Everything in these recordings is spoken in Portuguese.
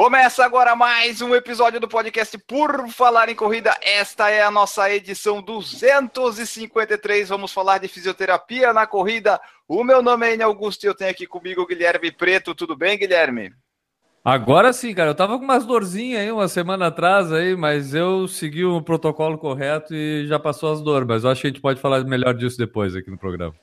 Começa agora mais um episódio do podcast Por Falar em Corrida. Esta é a nossa edição 253. Vamos falar de fisioterapia na corrida. O meu nome é Enio Augusto e eu tenho aqui comigo o Guilherme Preto. Tudo bem, Guilherme? Agora sim, cara. Eu tava com umas dorzinhas aí uma semana atrás aí, mas eu segui o protocolo correto e já passou as dores. Mas eu acho que a gente pode falar melhor disso depois aqui no programa.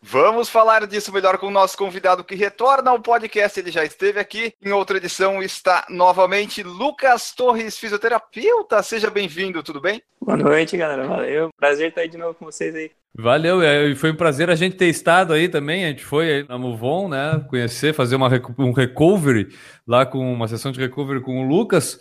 Vamos falar disso melhor com o nosso convidado que retorna ao podcast. Ele já esteve aqui em outra edição. Está novamente Lucas Torres, fisioterapeuta. Seja bem-vindo, tudo bem? Boa noite, galera. Valeu. Prazer estar aí de novo com vocês aí. Valeu, e foi um prazer a gente ter estado aí também. A gente foi aí na Movon, né? Conhecer, fazer uma, um recovery lá com uma sessão de recovery com o Lucas.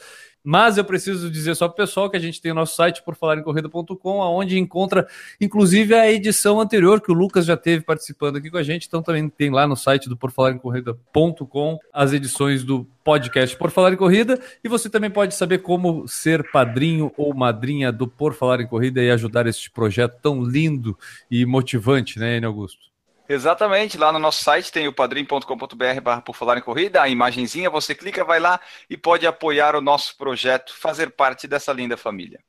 Mas eu preciso dizer só para o pessoal que a gente tem o nosso site por falar em corrida.com, onde encontra inclusive a edição anterior que o Lucas já teve participando aqui com a gente. Então também tem lá no site do por falar em corrida.com as edições do podcast Por Falar em Corrida e você também pode saber como ser padrinho ou madrinha do Por Falar em Corrida e ajudar este projeto tão lindo e motivante, né, Enio Augusto? Exatamente, lá no nosso site tem o padrim.com.br barra por falar em corrida, a imagenzinha, você clica, vai lá e pode apoiar o nosso projeto, fazer parte dessa linda família.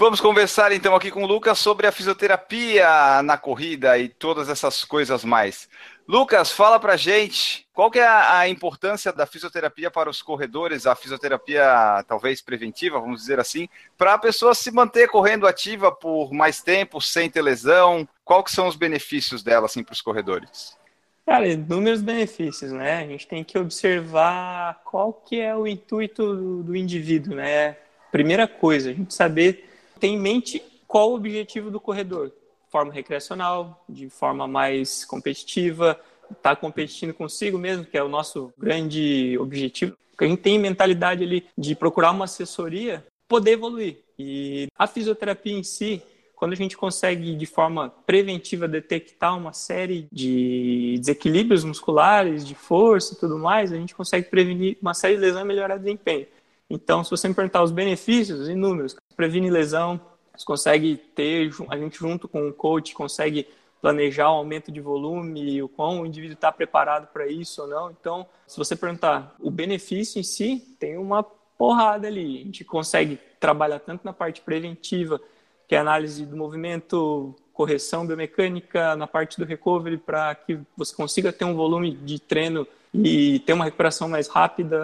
Vamos conversar então aqui com o Lucas sobre a fisioterapia na corrida e todas essas coisas mais. Lucas, fala pra gente qual que é a, importância da fisioterapia para os corredores, a fisioterapia talvez preventiva, vamos dizer assim, para a pessoa se manter correndo ativa por mais tempo, sem ter lesão. Qual que são os benefícios dela assim para os corredores? Cara, inúmeros benefícios, né? A gente tem que observar qual que é o intuito do, do indivíduo, né? Primeira coisa, a gente saber ter em mente qual o objetivo do corredor forma recreacional, de forma mais competitiva, estar tá competindo consigo mesmo, que é o nosso grande objetivo. A gente tem mentalidade ali de procurar uma assessoria, poder evoluir. E a fisioterapia em si, quando a gente consegue de forma preventiva detectar uma série de desequilíbrios musculares, de força e tudo mais, a gente consegue prevenir uma série de lesões e melhorar o desempenho. Então, se você me perguntar os benefícios, inúmeros, previne lesão, você consegue ter, a gente junto com o coach consegue planejar o aumento de volume, o quão o indivíduo está preparado para isso ou não. Então, se você perguntar, o benefício em si tem uma porrada ali. A gente consegue trabalhar tanto na parte preventiva, que é análise do movimento, correção biomecânica, na parte do recovery, para que você consiga ter um volume de treino e ter uma recuperação mais rápida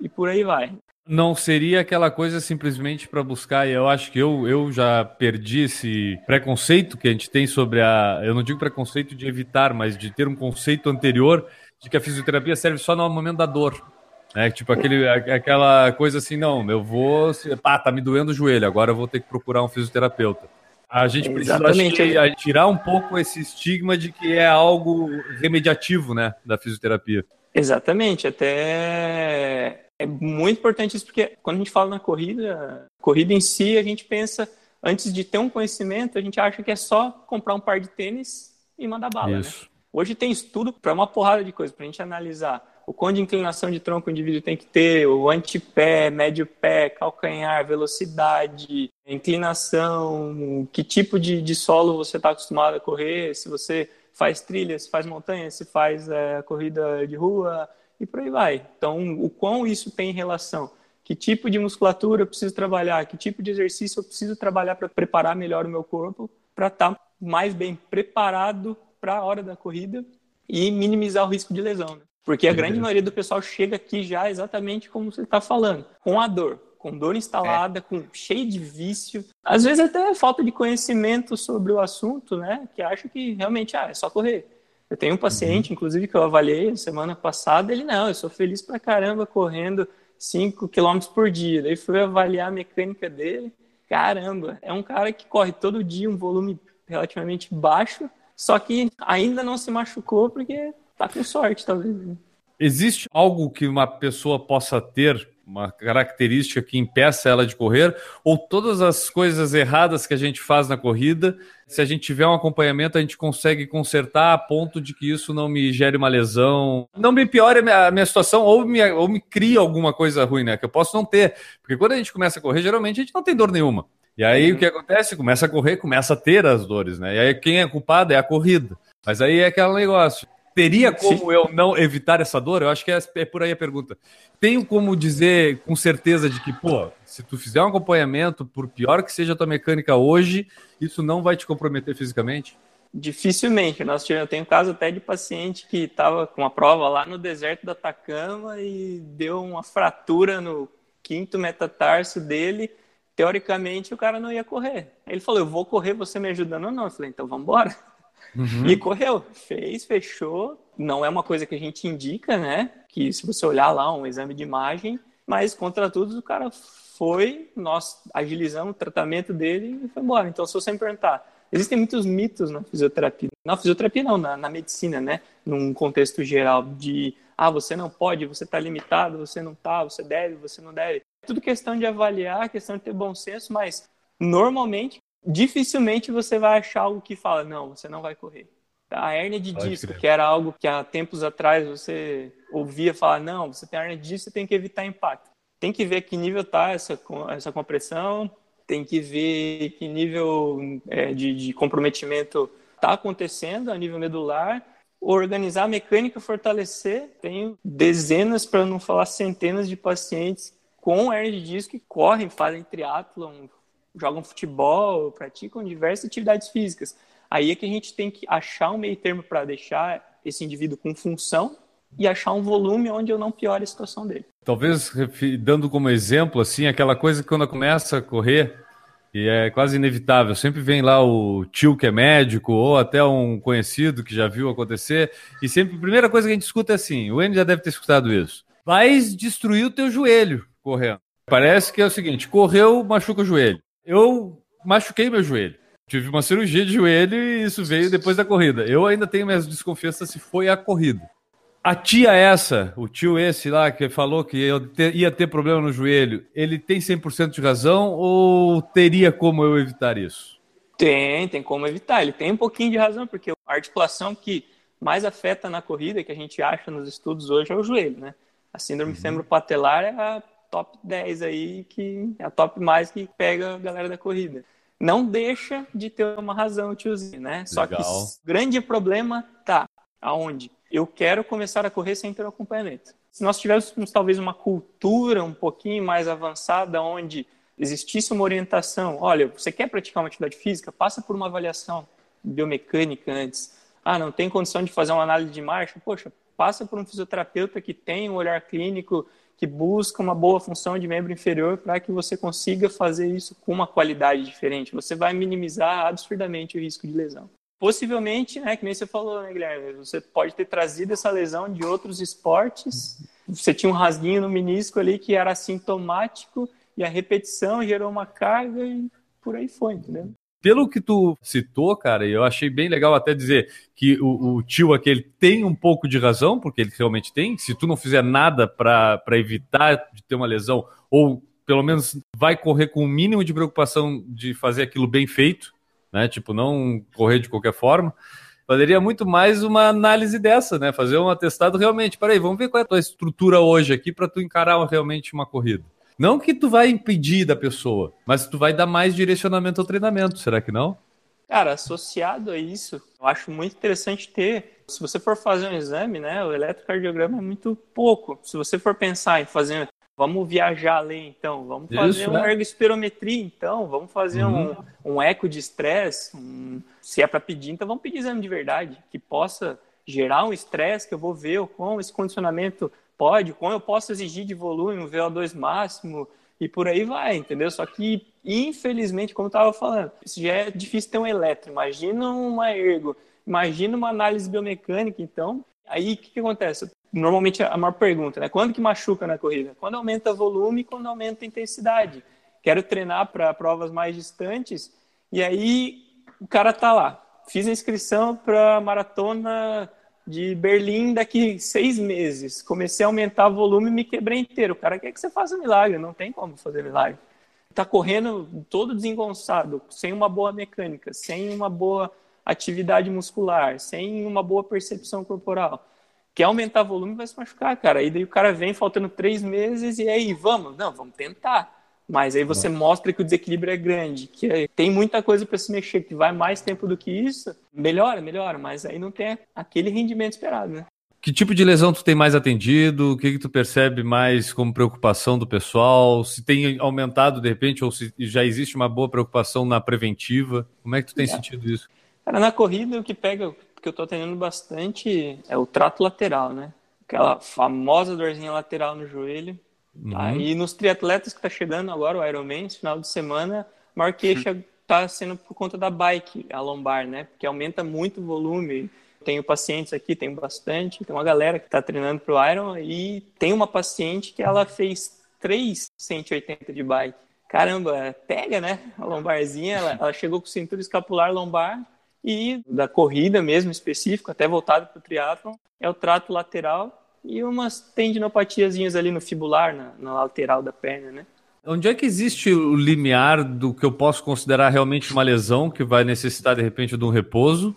e por aí vai não seria aquela coisa simplesmente para buscar, e eu acho que eu, eu já perdi esse preconceito que a gente tem sobre a. Eu não digo preconceito de evitar, mas de ter um conceito anterior de que a fisioterapia serve só no momento da dor. Né? Tipo aquele, aquela coisa assim, não, eu vou. Pá, tá me doendo o joelho, agora eu vou ter que procurar um fisioterapeuta. A gente precisa que, tirar um pouco esse estigma de que é algo remediativo, né, da fisioterapia. Exatamente, até é muito importante isso, porque quando a gente fala na corrida, corrida em si, a gente pensa, antes de ter um conhecimento, a gente acha que é só comprar um par de tênis e mandar bala. Né? Hoje tem estudo para uma porrada de coisas, para a gente analisar o quão de inclinação de tronco o indivíduo tem que ter, o antepé, médio pé, calcanhar, velocidade, inclinação, que tipo de, de solo você está acostumado a correr, se você faz trilha, se faz montanha, se faz é, corrida de rua, e por aí vai. Então, o quão isso tem relação? Que tipo de musculatura eu preciso trabalhar? Que tipo de exercício eu preciso trabalhar para preparar melhor o meu corpo para estar tá mais bem preparado para a hora da corrida e minimizar o risco de lesão? Né? Porque a grande maioria do pessoal chega aqui já exatamente como você está falando, com a dor, com dor instalada, é. com cheio de vício, às vezes até falta de conhecimento sobre o assunto, né? Que acha que realmente ah, é só correr. Eu tenho um paciente, uhum. inclusive, que eu avaliei semana passada, ele não, eu sou feliz pra caramba correndo 5 km por dia. Daí fui avaliar a mecânica dele. Caramba, é um cara que corre todo dia um volume relativamente baixo, só que ainda não se machucou porque tá com sorte, talvez. Né? Existe algo que uma pessoa possa ter uma característica que impeça ela de correr, ou todas as coisas erradas que a gente faz na corrida, se a gente tiver um acompanhamento, a gente consegue consertar a ponto de que isso não me gere uma lesão, não me piore a minha, a minha situação, ou me, ou me crie alguma coisa ruim, né? Que eu posso não ter. Porque quando a gente começa a correr, geralmente a gente não tem dor nenhuma. E aí o que acontece? Começa a correr, começa a ter as dores, né? E aí quem é culpado é a corrida. Mas aí é aquele negócio. Teria como Sim. eu não evitar essa dor? Eu acho que é, é, por aí a pergunta. Tenho como dizer com certeza de que, pô, se tu fizer um acompanhamento, por pior que seja a tua mecânica hoje, isso não vai te comprometer fisicamente? Dificilmente. Nós eu tenho caso até de paciente que estava com uma prova lá no deserto da Atacama e deu uma fratura no quinto metatarso dele teoricamente o cara não ia correr. Ele falou: Eu vou correr, você me ajudando ou não? Eu falei: Então vamos embora. Uhum. E correu, fez, fechou. Não é uma coisa que a gente indica, né? Que se você olhar lá um exame de imagem, mas contra tudo o cara foi, nós agilizamos o tratamento dele e foi embora. Então, se você me perguntar, existem muitos mitos na fisioterapia. Na fisioterapia não, na, na medicina, né? Num contexto geral de ah, você não pode, você está limitado, você não está, você deve, você não deve tudo questão de avaliar, questão de ter bom senso, mas normalmente, dificilmente você vai achar algo que fala, não, você não vai correr. A hérnia de disco, que era algo que há tempos atrás você ouvia falar, não, você tem hérnia de disco, você tem que evitar impacto. Tem que ver que nível está essa, essa compressão, tem que ver que nível é, de, de comprometimento está acontecendo a nível medular, organizar a mecânica, fortalecer. Tenho dezenas, para não falar centenas de pacientes com hernia de disco que correm, fazem triatlon, jogam futebol, praticam diversas atividades físicas. Aí é que a gente tem que achar um meio termo para deixar esse indivíduo com função e achar um volume onde eu não piore a situação dele. Talvez dando como exemplo assim, aquela coisa que quando começa a correr e é quase inevitável, sempre vem lá o tio que é médico ou até um conhecido que já viu acontecer e sempre a primeira coisa que a gente escuta é assim, o N já deve ter escutado isso. Vai destruir o teu joelho correndo. Parece que é o seguinte: correu, machuca o joelho. Eu machuquei meu joelho. Tive uma cirurgia de joelho e isso veio depois da corrida. Eu ainda tenho minhas desconfianças se foi a corrida. A tia essa, o tio esse lá que falou que eu ia ter problema no joelho, ele tem 100% de razão ou teria como eu evitar isso? Tem, tem como evitar. Ele tem um pouquinho de razão, porque a articulação que mais afeta na corrida, que a gente acha nos estudos hoje, é o joelho, né? A síndrome uhum. femoropatelar é a top 10 aí, que é a top mais que pega a galera da corrida. Não deixa de ter uma razão, tiozinho, né? Legal. Só que o grande problema tá aonde? Eu quero começar a correr sem ter um acompanhamento. Se nós tivéssemos talvez uma cultura um pouquinho mais avançada, onde existisse uma orientação, olha, você quer praticar uma atividade física, passa por uma avaliação biomecânica antes. Ah, não tem condição de fazer uma análise de marcha? Poxa, passa por um fisioterapeuta que tem um olhar clínico que busca uma boa função de membro inferior para que você consiga fazer isso com uma qualidade diferente. Você vai minimizar absurdamente o risco de lesão. Possivelmente, né, que nem você falou, né, Guilherme, você pode ter trazido essa lesão de outros esportes. Você tinha um rasguinho no menisco ali que era assintomático e a repetição gerou uma carga e por aí foi, entendeu? Pelo que tu citou, cara, eu achei bem legal até dizer que o, o, tio aquele tem um pouco de razão, porque ele realmente tem. Se tu não fizer nada para evitar de ter uma lesão, ou pelo menos vai correr com o mínimo de preocupação de fazer aquilo bem feito, né? Tipo, não correr de qualquer forma. Valeria muito mais uma análise dessa, né? Fazer um atestado realmente. Peraí, vamos ver qual é a tua estrutura hoje aqui para tu encarar realmente uma corrida. Não que tu vai impedir da pessoa, mas tu vai dar mais direcionamento ao treinamento, será que não? Cara, associado a isso, eu acho muito interessante ter. Se você for fazer um exame, né, o eletrocardiograma é muito pouco. Se você for pensar em fazer, vamos viajar além, então, vamos fazer isso, uma né? ergospirometria, então, vamos fazer uhum. um, um eco de estresse. Um, se é para pedir, então vamos pedir exame de verdade, que possa gerar um estresse, que eu vou ver como esse condicionamento pode, como eu posso exigir de volume, um VO2 máximo e por aí vai, entendeu? Só que, infelizmente, como eu estava falando, isso já é difícil ter um eletro. Imagina uma ergo, imagina uma análise biomecânica, então. Aí o que, que acontece? Normalmente a maior pergunta, né? Quando que machuca na corrida? Quando aumenta volume quando aumenta a intensidade. Quero treinar para provas mais distantes e aí o cara tá lá. Fiz a inscrição para maratona de Berlim daqui seis meses. Comecei a aumentar o volume e me quebrei inteiro. O cara quer que você faça milagre, não tem como fazer milagre. Tá correndo todo desengonçado, sem uma boa mecânica, sem uma boa atividade muscular, sem uma boa percepção corporal. Quer aumentar o volume, vai se machucar, cara. E daí o cara vem faltando três meses e aí, vamos? Não, vamos tentar. Mas aí você mostra que o desequilíbrio é grande, que tem muita coisa para se mexer, que vai mais tempo do que isso, melhora, melhora, mas aí não tem aquele rendimento esperado, né? Que tipo de lesão tu tem mais atendido? O que, que tu percebe mais como preocupação do pessoal? Se tem aumentado de repente ou se já existe uma boa preocupação na preventiva? Como é que tu tem é. sentido isso? Cara, na corrida o que pega, que eu tô atendendo bastante é o trato lateral, né? Aquela famosa dorzinha lateral no joelho Uhum. Aí nos triatletas que tá chegando agora, o Ironman, esse final de semana, a maior queixa uhum. tá sendo por conta da bike, a lombar, né? Porque aumenta muito o volume. Tenho pacientes aqui, tenho bastante. Tem uma galera que está treinando pro Iron e tem uma paciente que ela fez 3 180 de bike. Caramba, pega, né? A lombarzinha, ela, ela chegou com cintura escapular lombar e da corrida mesmo específico, até voltado para o triatlon, é o trato lateral e umas tendinopatiazinhas ali no fibular, na, na lateral da perna, né? Onde é que existe o limiar do que eu posso considerar realmente uma lesão que vai necessitar de repente de um repouso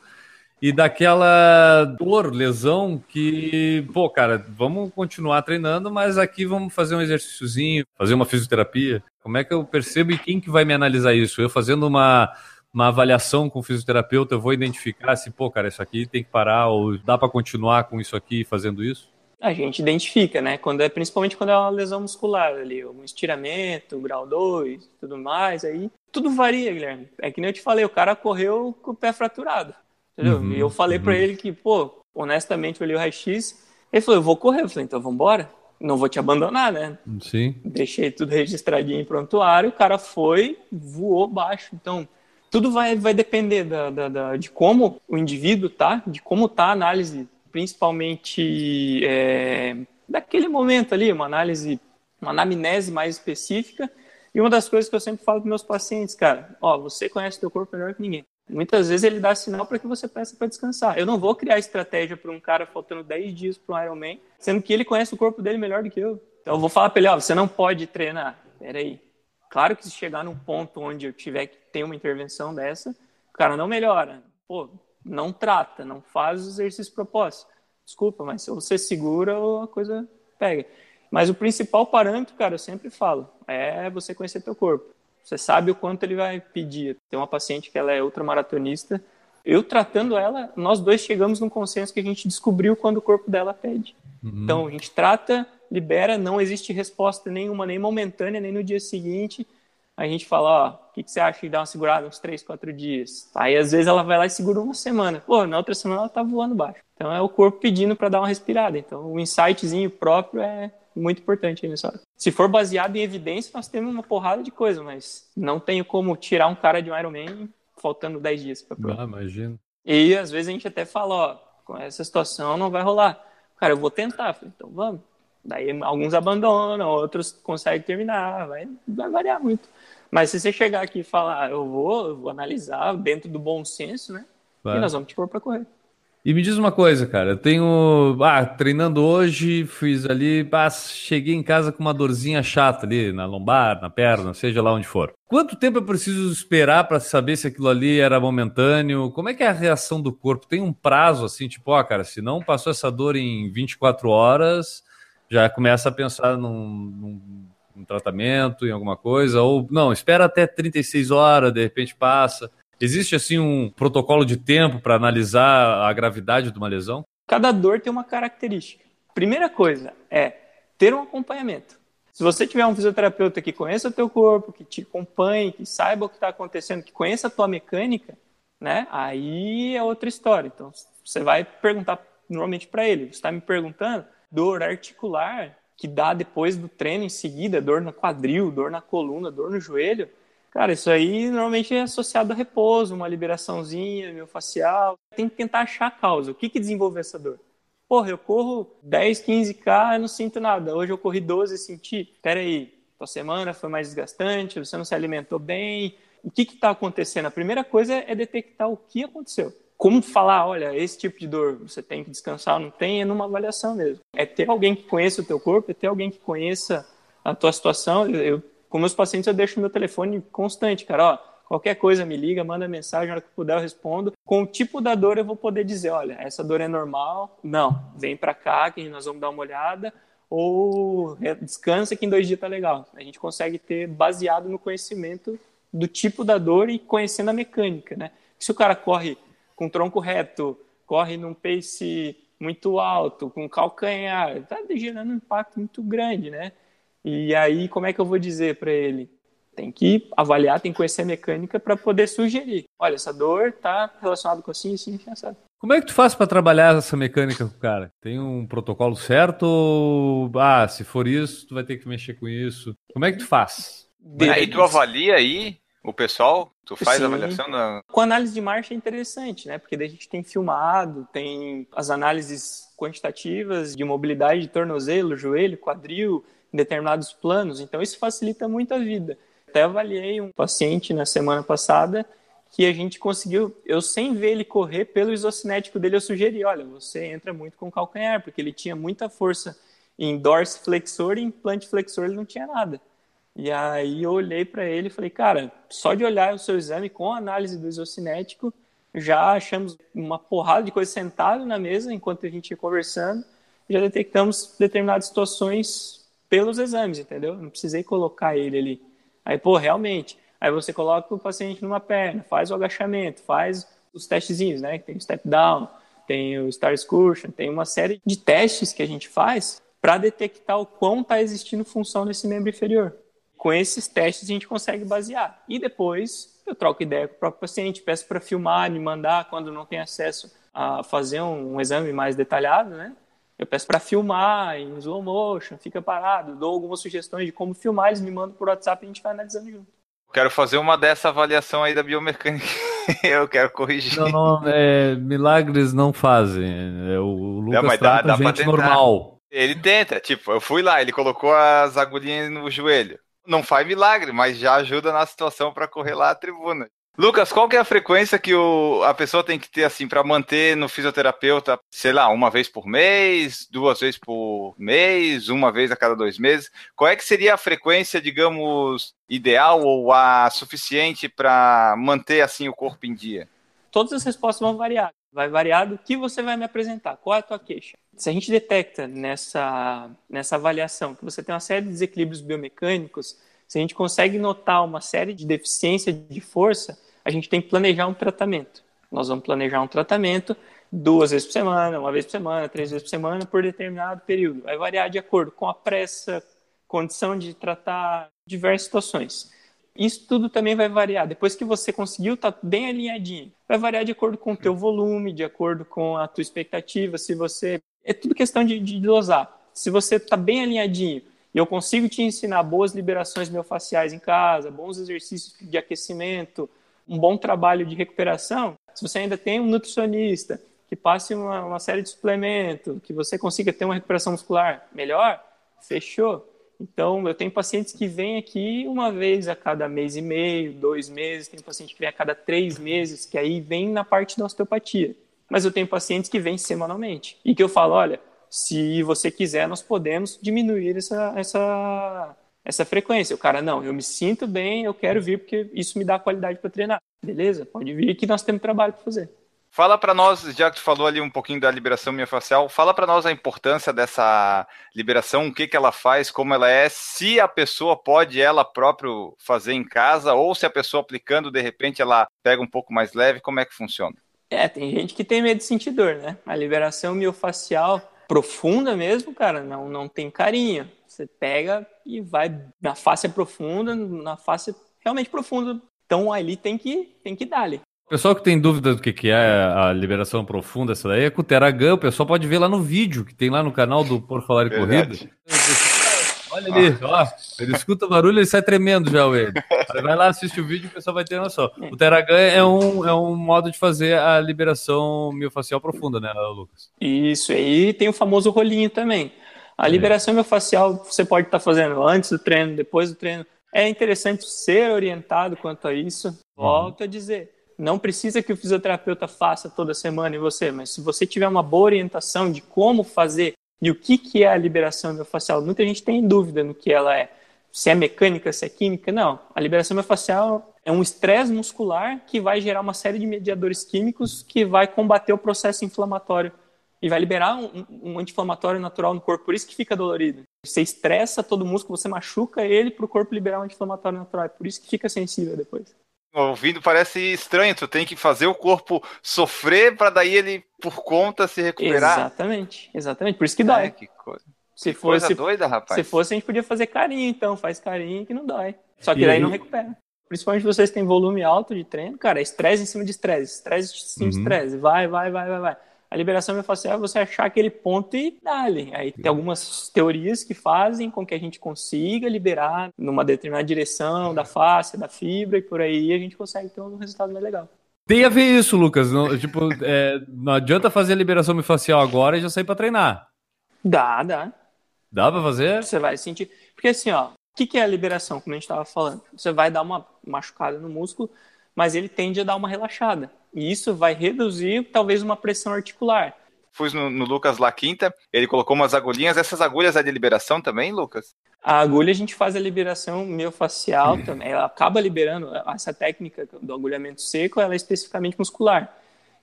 e daquela dor, lesão que, pô, cara, vamos continuar treinando, mas aqui vamos fazer um exercíciozinho, fazer uma fisioterapia. Como é que eu percebo e quem que vai me analisar isso? Eu fazendo uma uma avaliação com o fisioterapeuta, eu vou identificar se, pô, cara, isso aqui tem que parar ou dá para continuar com isso aqui fazendo isso? A gente identifica, né? Quando é, principalmente quando é uma lesão muscular ali, um estiramento, grau 2, tudo mais, aí tudo varia, Guilherme. É que nem eu te falei, o cara correu com o pé fraturado, entendeu? Uhum, e eu falei uhum. para ele que, pô, honestamente, eu olhei o raio-x, ele falou, eu vou correr. Eu falei, então vamos embora. Não vou te abandonar, né? Sim. Deixei tudo registradinho em prontuário, o cara foi, voou baixo. Então, tudo vai, vai depender da, da, da, de como o indivíduo tá, de como tá a análise principalmente é, daquele momento ali, uma análise, uma anamnese mais específica. E uma das coisas que eu sempre falo para meus pacientes, cara, ó, você conhece teu corpo melhor que ninguém. Muitas vezes ele dá sinal para que você peça para descansar. Eu não vou criar estratégia para um cara faltando 10 dias para um Ironman, sendo que ele conhece o corpo dele melhor do que eu. Então eu vou falar para ele, ó, você não pode treinar. Peraí. Claro que se chegar num ponto onde eu tiver que ter uma intervenção dessa, o cara não melhora. Pô, não trata, não faz os exercícios propostos. Desculpa, mas se você segura, a coisa pega. Mas o principal parâmetro, cara, eu sempre falo, é você conhecer teu corpo. Você sabe o quanto ele vai pedir. Tem uma paciente que ela é ultramaratonista. Eu tratando ela, nós dois chegamos num consenso que a gente descobriu quando o corpo dela pede. Uhum. Então, a gente trata, libera, não existe resposta nenhuma, nem momentânea, nem no dia seguinte a gente fala, ó, o que, que, você acha de dar uma segurada uns três, quatro dias? Aí às vezes ela vai lá e segura uma semana. Pô, na outra semana ela tá voando baixo. Então é o corpo pedindo para dar uma respirada. Então o insightzinho próprio é muito importante aí nessa hora. Se for baseado em evidência, nós temos uma porrada de coisa, mas não tenho como tirar um cara de um Ironman faltando 10 dias para prova. Ah, imagino. E às vezes a gente até fala, ó, com essa situação não vai rolar. Cara, eu vou tentar. Falei, então vamos. Daí alguns abandonam, outros conseguem terminar, vai, vai variar muito. Mas se você chegar aqui e falar, ah, eu vou, eu vou analisar dentro do bom senso, né? Vai. E nós vamos te pôr para correr. E me diz uma coisa, cara, eu tenho, ah, treinando hoje, fiz ali, ah, cheguei em casa com uma dorzinha chata ali na lombar, na perna, seja lá onde for. Quanto tempo eu preciso esperar para saber se aquilo ali era momentâneo? Como é que é a reação do corpo? Tem um prazo assim, tipo, ó, cara, se não passou essa dor em 24 horas, já começa a pensar num, num um tratamento, em alguma coisa, ou não, espera até 36 horas, de repente passa. Existe assim um protocolo de tempo para analisar a gravidade de uma lesão? Cada dor tem uma característica. Primeira coisa é ter um acompanhamento. Se você tiver um fisioterapeuta que conheça o teu corpo, que te acompanhe, que saiba o que está acontecendo, que conheça a tua mecânica, né? Aí é outra história. Então você vai perguntar normalmente para ele. Você está me perguntando dor articular que dá depois do treino em seguida, dor no quadril, dor na coluna, dor no joelho, cara, isso aí normalmente é associado a repouso, uma liberaçãozinha miofascial. Tem que tentar achar a causa. O que, que desenvolveu essa dor? Porra, eu corro 10, 15K e não sinto nada. Hoje eu corri 12 e senti. Peraí, tua semana foi mais desgastante, você não se alimentou bem. O que está acontecendo? A primeira coisa é detectar o que aconteceu. Como falar, olha, esse tipo de dor você tem que descansar, não tem, é numa avaliação mesmo. É ter alguém que conheça o teu corpo, é ter alguém que conheça a tua situação. Eu, com meus pacientes, eu deixo meu telefone constante, cara, ó, qualquer coisa me liga, manda mensagem, na hora que eu puder eu respondo. Com o tipo da dor eu vou poder dizer, olha, essa dor é normal, não, vem para cá que nós vamos dar uma olhada, ou descansa que em dois dias tá legal. A gente consegue ter baseado no conhecimento do tipo da dor e conhecendo a mecânica, né? Se o cara corre com tronco reto, corre num pace muito alto, com calcanhar, tá gerando um impacto muito grande, né? E aí, como é que eu vou dizer para ele? Tem que avaliar, tem que conhecer a mecânica para poder sugerir. Olha, essa dor tá relacionada com assim, assim, assim, sabe? Como é que tu faz para trabalhar essa mecânica com o cara? Tem um protocolo certo? Ou, ah, se for isso, tu vai ter que mexer com isso. Como é que tu faz? Aí tu avalia aí o pessoal? Tu faz Sim. a avaliação da. Com análise de marcha é interessante, né? Porque daí a gente tem filmado, tem as análises quantitativas de mobilidade de tornozelo, joelho, quadril, em determinados planos. Então isso facilita muito a vida. Até avaliei um paciente na semana passada que a gente conseguiu, eu sem ver ele correr pelo isocinético dele, eu sugeri, olha, você entra muito com o calcanhar, porque ele tinha muita força em dorsiflexor e em plantiflexor ele não tinha nada. E aí eu olhei para ele e falei, cara, só de olhar o seu exame com a análise do isocinético, já achamos uma porrada de coisa sentado na mesa enquanto a gente ia conversando, já detectamos determinadas situações pelos exames, entendeu? Não precisei colocar ele ali. Aí, pô, realmente. Aí você coloca o paciente numa perna, faz o agachamento, faz os testezinhos, né? Tem o step down, tem o star excursion, tem uma série de testes que a gente faz para detectar o quão está existindo função nesse membro inferior. Com esses testes a gente consegue basear. E depois eu troco ideia com o próprio paciente, peço para filmar, me mandar quando não tem acesso a fazer um, um exame mais detalhado, né? Eu peço para filmar em slow motion, fica parado, dou algumas sugestões de como filmar, eles me mandam por WhatsApp e a gente vai analisando junto. Quero fazer uma dessa avaliação aí da biomecânica. eu quero corrigir. Não, não, é, milagres não fazem. É, o Lucas Não, mas dá- dá gente normal. Ele tenta, tipo, eu fui lá, ele colocou as agulhinhas no joelho. Não faz milagre, mas já ajuda na situação para correr lá a tribuna. Lucas, qual que é a frequência que o, a pessoa tem que ter assim para manter no fisioterapeuta, sei lá, uma vez por mês, duas vezes por mês, uma vez a cada dois meses? Qual é que seria a frequência, digamos, ideal ou a suficiente para manter assim o corpo em dia? Todas as respostas vão variar. Vai variar do que você vai me apresentar, qual é a tua queixa. Se a gente detecta nessa, nessa avaliação que você tem uma série de desequilíbrios biomecânicos, se a gente consegue notar uma série de deficiência de força, a gente tem que planejar um tratamento. Nós vamos planejar um tratamento duas vezes por semana, uma vez por semana, três vezes por semana, por determinado período. Vai variar de acordo com a pressa, condição de tratar diversas situações. Isso tudo também vai variar. Depois que você conseguiu estar bem alinhadinho, vai variar de acordo com o teu volume, de acordo com a tua expectativa. Se você é tudo questão de, de dosar. Se você está bem alinhadinho e eu consigo te ensinar boas liberações miofasciais em casa, bons exercícios de aquecimento, um bom trabalho de recuperação, se você ainda tem um nutricionista que passe uma, uma série de suplementos, que você consiga ter uma recuperação muscular melhor, fechou. Então, eu tenho pacientes que vêm aqui uma vez a cada mês e meio, dois meses, tem paciente que vem a cada três meses, que aí vem na parte da osteopatia. Mas eu tenho pacientes que vêm semanalmente e que eu falo, olha, se você quiser, nós podemos diminuir essa, essa, essa frequência. O cara, não, eu me sinto bem, eu quero vir porque isso me dá qualidade para treinar. Beleza, pode vir que nós temos trabalho para fazer. Fala para nós, já que tu falou ali um pouquinho da liberação miofascial, fala para nós a importância dessa liberação, o que, que ela faz, como ela é, se a pessoa pode ela próprio fazer em casa ou se a pessoa aplicando, de repente, ela pega um pouco mais leve, como é que funciona? É, tem gente que tem medo de sentir dor, né? A liberação miofascial profunda mesmo, cara, não, não tem carinho. Você pega e vai na face profunda, na face realmente profunda. Então ali tem que, tem que dar ali. O pessoal que tem dúvida do que, que é a liberação profunda, essa daí é com o Teragan, o pessoal pode ver lá no vídeo que tem lá no canal do Por Falar em. Corrida. Olha ali, ó. Ele escuta o barulho e sai tremendo já, o ele. Vai lá, assiste o vídeo e o pessoal vai ter noção. O Teragan é um, é um modo de fazer a liberação miofascial profunda, né, Lucas? Isso, aí tem o famoso rolinho também. A liberação miofascial você pode estar fazendo antes do treino, depois do treino. É interessante ser orientado quanto a isso. Volto a dizer, Não precisa que o fisioterapeuta faça toda semana em você, mas se você tiver uma boa orientação de como fazer e o que, que é a liberação miofascial, muita gente tem dúvida no que ela é. Se é mecânica, se é química, não. A liberação miofascial é um estresse muscular que vai gerar uma série de mediadores químicos que vai combater o processo inflamatório e vai liberar um, um anti-inflamatório natural no corpo, por isso que fica dolorido. Você estressa todo o músculo, você machuca ele para o corpo liberar um anti-inflamatório natural, é por isso que fica sensível depois. Ouvindo parece estranho, tu tem que fazer o corpo sofrer para daí ele por conta se recuperar. Exatamente, exatamente, por isso que dói. É, que coisa. Se que fosse, coisa doida, rapaz. Se fosse, a gente podia fazer carinho, então, faz carinho que não dói. Só que e daí aí? não recupera. Principalmente vocês têm volume alto de treino, cara, é estresse em cima de estresse, estresse em cima de uhum. estresse, vai, vai, vai, vai, vai. A liberação miofascial é você achar aquele ponto e dá-lhe. Aí tem algumas teorias que fazem com que a gente consiga liberar numa determinada direção da face, da fibra, e por aí a gente consegue ter um resultado mais legal. Tem a ver isso, Lucas. Não, tipo, é, não adianta fazer a liberação miofascial agora e já sair para treinar. Dá, dá. Dá para fazer? Você vai sentir. Porque assim, ó, o que, que é a liberação, como a gente estava falando? Você vai dar uma machucada no músculo, mas ele tende a dar uma relaxada. E isso vai reduzir talvez uma pressão articular. Fui no, no Lucas La Quinta, ele colocou umas agulhinhas. Essas agulhas é de liberação também, Lucas? A agulha a gente faz a liberação miofascial também. Ela acaba liberando essa técnica do agulhamento seco, ela é especificamente muscular.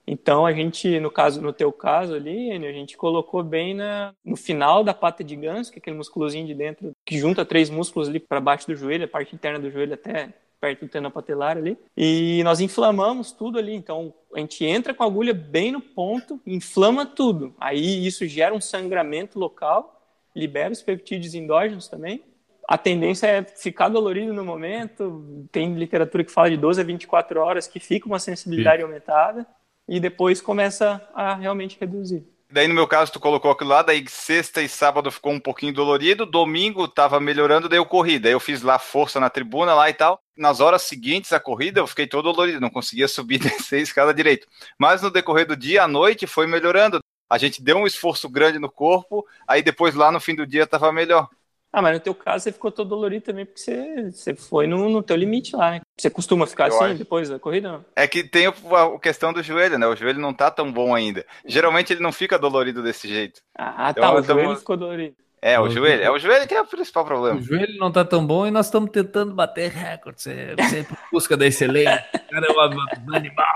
Então a gente, no caso, no teu caso ali, a gente colocou bem na, no final da pata de ganso, que é aquele musculozinho de dentro que junta três músculos ali para baixo do joelho, a parte interna do joelho até perto do tendão patelar ali. E nós inflamamos tudo ali. Então, a gente entra com a agulha bem no ponto, inflama tudo. Aí isso gera um sangramento local, libera os peptídeos endógenos também. A tendência é ficar dolorido no momento. Tem literatura que fala de 12 a 24 horas que fica uma sensibilidade Sim. aumentada e depois começa a realmente reduzir. Daí, no meu caso, tu colocou aquilo lá, daí sexta e sábado ficou um pouquinho dolorido, domingo tava melhorando, daí eu corri, daí eu fiz lá força na tribuna lá e tal. Nas horas seguintes à corrida, eu fiquei todo dolorido, não conseguia subir descer escada direito. Mas no decorrer do dia, à noite, foi melhorando. A gente deu um esforço grande no corpo, aí depois lá no fim do dia tava melhor. Ah, mas no teu caso você ficou todo dolorido também porque você, você foi no, no teu limite lá, né? Você costuma ficar eu assim acho. depois da corrida? Não? É que tem a, questão do joelho, né? O joelho não tá tão bom ainda. Geralmente ele não fica dolorido desse jeito. Ah, então, tá. O joelho tamo... ficou dolorido. É, o, o joelho. É o joelho que é o principal problema. O joelho não tá tão bom e nós estamos tentando bater recorde. Sempre, sempre em busca da excelência. Cara, é um animal.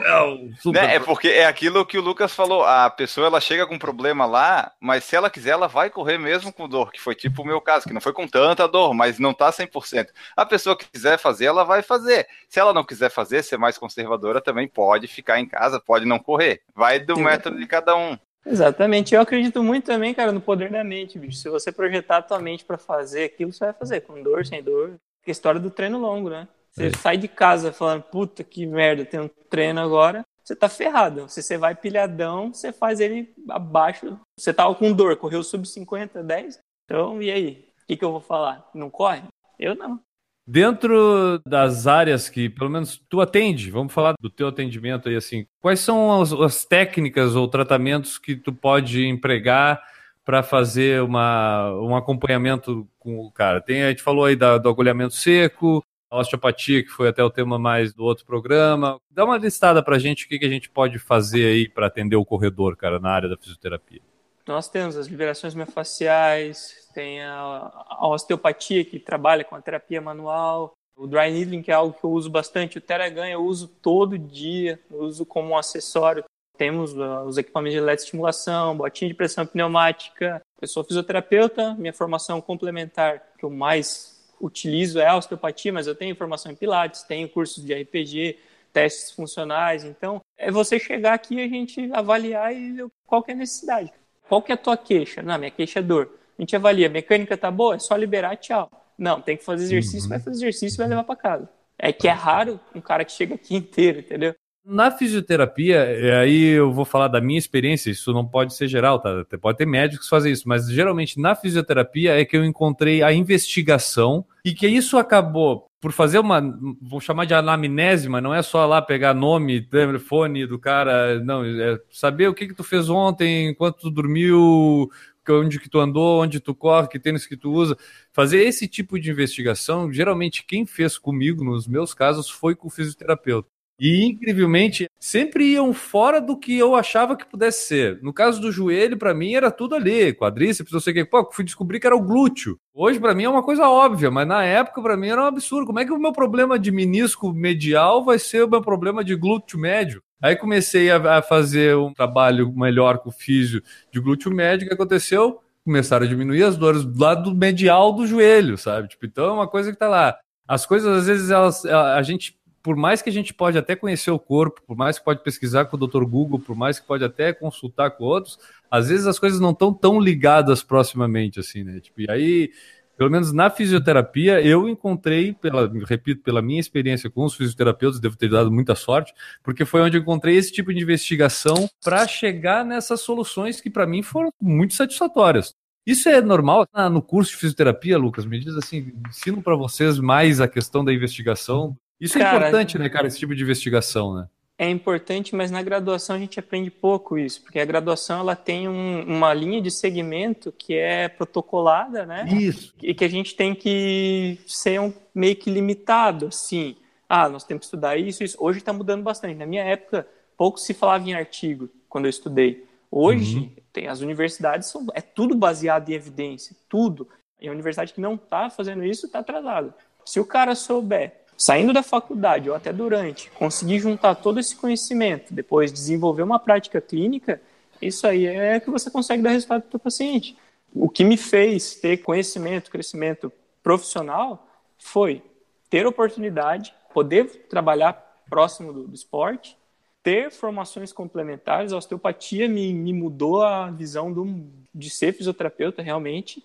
É, né? é porque é aquilo que o Lucas falou. A pessoa ela chega com problema lá, mas se ela quiser, ela vai correr mesmo com dor, que foi tipo o meu caso, que não foi com tanta dor, mas não tá 100%. A pessoa que quiser fazer, ela vai fazer. Se ela não quiser fazer, ser mais conservadora, também pode ficar em casa, pode não correr. Vai do método de cada um. Exatamente. Eu acredito muito também, cara, no poder da mente, bicho. Se você projetar a tua mente para fazer aquilo, você vai fazer, com dor, sem dor. É história do treino longo, né? Você é. sai de casa falando, puta que merda, tem um treino agora, você tá ferrado. Se você vai pilhadão, você faz ele abaixo. Você tava com dor, correu sub 50, 10. Então, e aí? O que, que eu vou falar? Não corre? Eu não. Dentro das áreas que, pelo menos, tu atende, vamos falar do teu atendimento aí, assim, quais são as, as técnicas ou tratamentos que tu pode empregar para fazer uma, um acompanhamento com o cara? Tem, a gente falou aí da, do agulhamento seco, a osteopatia, que foi até o tema mais do outro programa. Dá uma listada para a gente o que, que a gente pode fazer aí para atender o corredor, cara, na área da fisioterapia. Nós temos as liberações miofasciais, tem a, a osteopatia, que trabalha com a terapia manual, o dry needling, que é algo que eu uso bastante, o Teragan eu uso todo dia, uso como um acessório. Temos uh, os equipamentos de eletroestimulação, botinha de pressão pneumática. Eu sou fisioterapeuta, minha formação complementar que eu mais utilizo é a osteopatia, mas eu tenho formação em pilates, tenho cursos de RPG, testes funcionais. Então, é você chegar aqui e a gente avaliar e ver qual é a necessidade. Qual que é a tua queixa? Não, minha queixa é dor. A gente avalia, a mecânica tá boa, é só liberar, tchau. Não, tem que fazer exercício, uhum. vai fazer exercício e vai levar para casa. É que é raro um cara que chega aqui inteiro, entendeu? Na fisioterapia, aí eu vou falar da minha experiência, isso não pode ser geral, tá? Pode ter médicos que fazem isso, mas geralmente na fisioterapia é que eu encontrei a investigação e que isso acabou por fazer uma, vou chamar de anamnese, mas não é só lá pegar nome, telefone do cara, não, é saber o que que tu fez ontem, quanto tu dormiu, onde que tu andou, onde tu corre, que tênis que tu usa. Fazer esse tipo de investigação, geralmente quem fez comigo, nos meus casos, foi com o fisioterapeuta. E, incrivelmente, sempre iam fora do que eu achava que pudesse ser. No caso do joelho, para mim, era tudo ali. Quadríceps, não sei o que. Pô, fui descobrir que era o glúteo. Hoje, para mim, é uma coisa óbvia, mas na época, para mim, era um absurdo. Como é que o meu problema de menisco medial vai ser o meu problema de glúteo médio? Aí comecei a, fazer um trabalho melhor com o físio de glúteo médio. O que aconteceu? Começaram a diminuir as dores do lado medial do joelho, sabe? Tipo, então é uma coisa que tá lá. As coisas, às vezes, elas, a gente por mais que a gente pode até conhecer o corpo, por mais que pode pesquisar com o Dr. Google, por mais que pode até consultar com outros, às vezes as coisas não estão tão ligadas proximamente assim, né? Tipo, e aí, pelo menos na fisioterapia, eu encontrei, pela, repito, pela minha experiência com os fisioterapeutas, devo ter dado muita sorte, porque foi onde eu encontrei esse tipo de investigação para chegar nessas soluções que para mim foram muito satisfatórias. Isso é normal ah, no curso de fisioterapia, Lucas? Me diz assim, ensino para vocês mais a questão da investigação isso é cara, é importante, né, cara, esse tipo de investigação, né? É importante, mas na graduação a gente aprende pouco isso, porque a graduação ela tem um, uma linha de segmento que é protocolada, né? Isso. E que a gente tem que ser um, meio que limitado, assim. Ah, nós temos que estudar isso, isso. Hoje está mudando bastante. Na minha época, pouco se falava em artigo quando eu estudei. Hoje, uhum. tem, as universidades são é tudo baseado em evidência, tudo. E a universidade que não está fazendo isso está atrasada. Se o cara souber saindo da faculdade ou até durante, conseguir juntar todo esse conhecimento, depois desenvolver uma prática clínica, isso aí é que você consegue dar resultado para o paciente. O que me fez ter conhecimento, crescimento profissional foi ter oportunidade, poder trabalhar próximo do, do esporte, ter formações complementares. A osteopatia me, me mudou a visão do, de ser fisioterapeuta realmente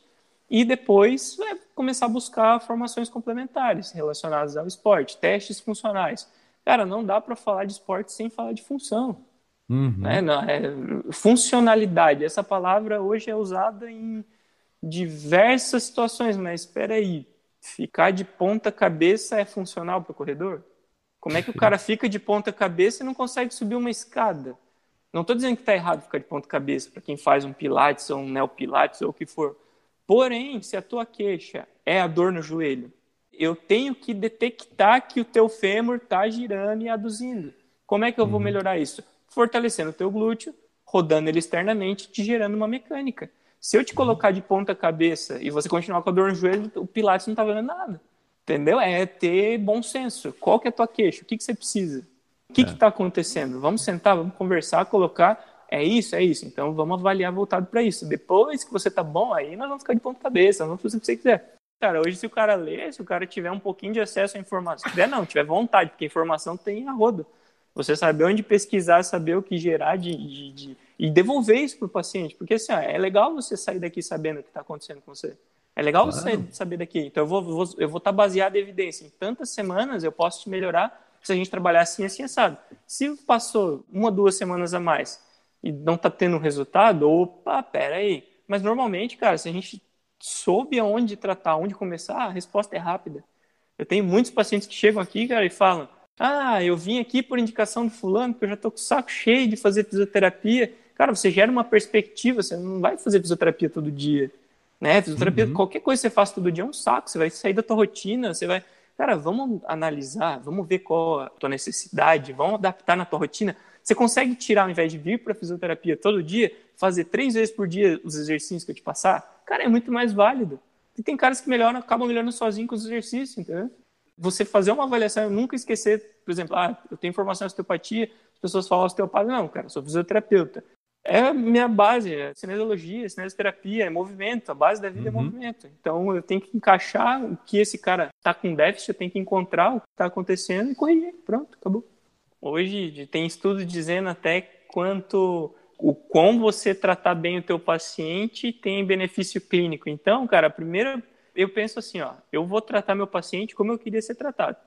e depois é, começar a buscar formações complementares relacionadas ao esporte, testes funcionais. Cara, não dá para falar de esporte sem falar de função. Uhum. Né? Não, é, funcionalidade, essa palavra hoje é usada em diversas situações, mas espera aí, ficar de ponta cabeça é funcional para o corredor? Como é que o cara fica de ponta cabeça e não consegue subir uma escada? Não estou dizendo que está errado ficar de ponta cabeça para quem faz um pilates ou um neopilates ou o que for. Porém, se a tua queixa é a dor no joelho, eu tenho que detectar que o teu fêmur está girando e aduzindo. Como é que eu vou uhum. melhorar isso? Fortalecendo o teu glúteo, rodando ele externamente, te gerando uma mecânica. Se eu te colocar de ponta cabeça e você continuar com a dor no joelho, o pilates não está valendo nada. Entendeu? É ter bom senso. Qual que é a tua queixa? O que, que você precisa? O que é. está acontecendo? Vamos sentar, vamos conversar, colocar é isso, é isso. Então vamos avaliar voltado para isso. Depois que você tá bom, aí nós vamos ficar de ponta cabeça, vamos fazer o que você quiser. Cara, hoje se o cara ler, se o cara tiver um pouquinho de acesso à informação, se tiver não, tiver vontade, porque informação tem a roda. Você saber onde pesquisar, saber o que gerar de, de, de e devolver isso para o paciente. Porque assim, ó, é legal você sair daqui sabendo o que está acontecendo com você. É legal claro. você saber daqui. Então eu vou, vou eu vou estar tá baseado em evidência. Em tantas semanas eu posso te melhorar se a gente trabalhar assim, assim, assado. Se passou uma, duas semanas a mais e não está tendo resultado, opa, pera aí. Mas normalmente, cara, se a gente soube aonde tratar, onde começar, a resposta é rápida. Eu tenho muitos pacientes que chegam aqui, cara, e falam: Ah, eu vim aqui por indicação do fulano, porque eu já tô com o saco cheio de fazer fisioterapia. Cara, você gera uma perspectiva, você não vai fazer fisioterapia todo dia. Né? Fisioterapia, uhum. qualquer coisa que você faz todo dia é um saco, você vai sair da tua rotina, você vai. Cara, vamos analisar, vamos ver qual a tua necessidade, vamos adaptar na tua rotina. Você consegue tirar, ao invés de vir para fisioterapia todo dia, fazer três vezes por dia os exercícios que eu te passar? Cara, é muito mais válido. E tem caras que melhoram, acabam melhorando sozinho com os exercícios, entendeu? Você fazer uma avaliação, nunca esquecer, por exemplo, ah, eu tenho formação em osteopatia, as pessoas falam osteopata, não, cara, eu sou fisioterapeuta. É a minha base, é cinesiologia, cinesioterapia, é movimento, a base da vida é uhum. é movimento. Então eu tenho que encaixar o que esse cara está com déficit, eu tenho que encontrar o que está acontecendo e corrigir. Pronto, acabou. Hoje tem estudos dizendo até quanto o quão você tratar bem o teu paciente tem benefício clínico. Então, cara, primeiro eu penso assim, ó, eu vou tratar meu paciente como eu queria ser tratado.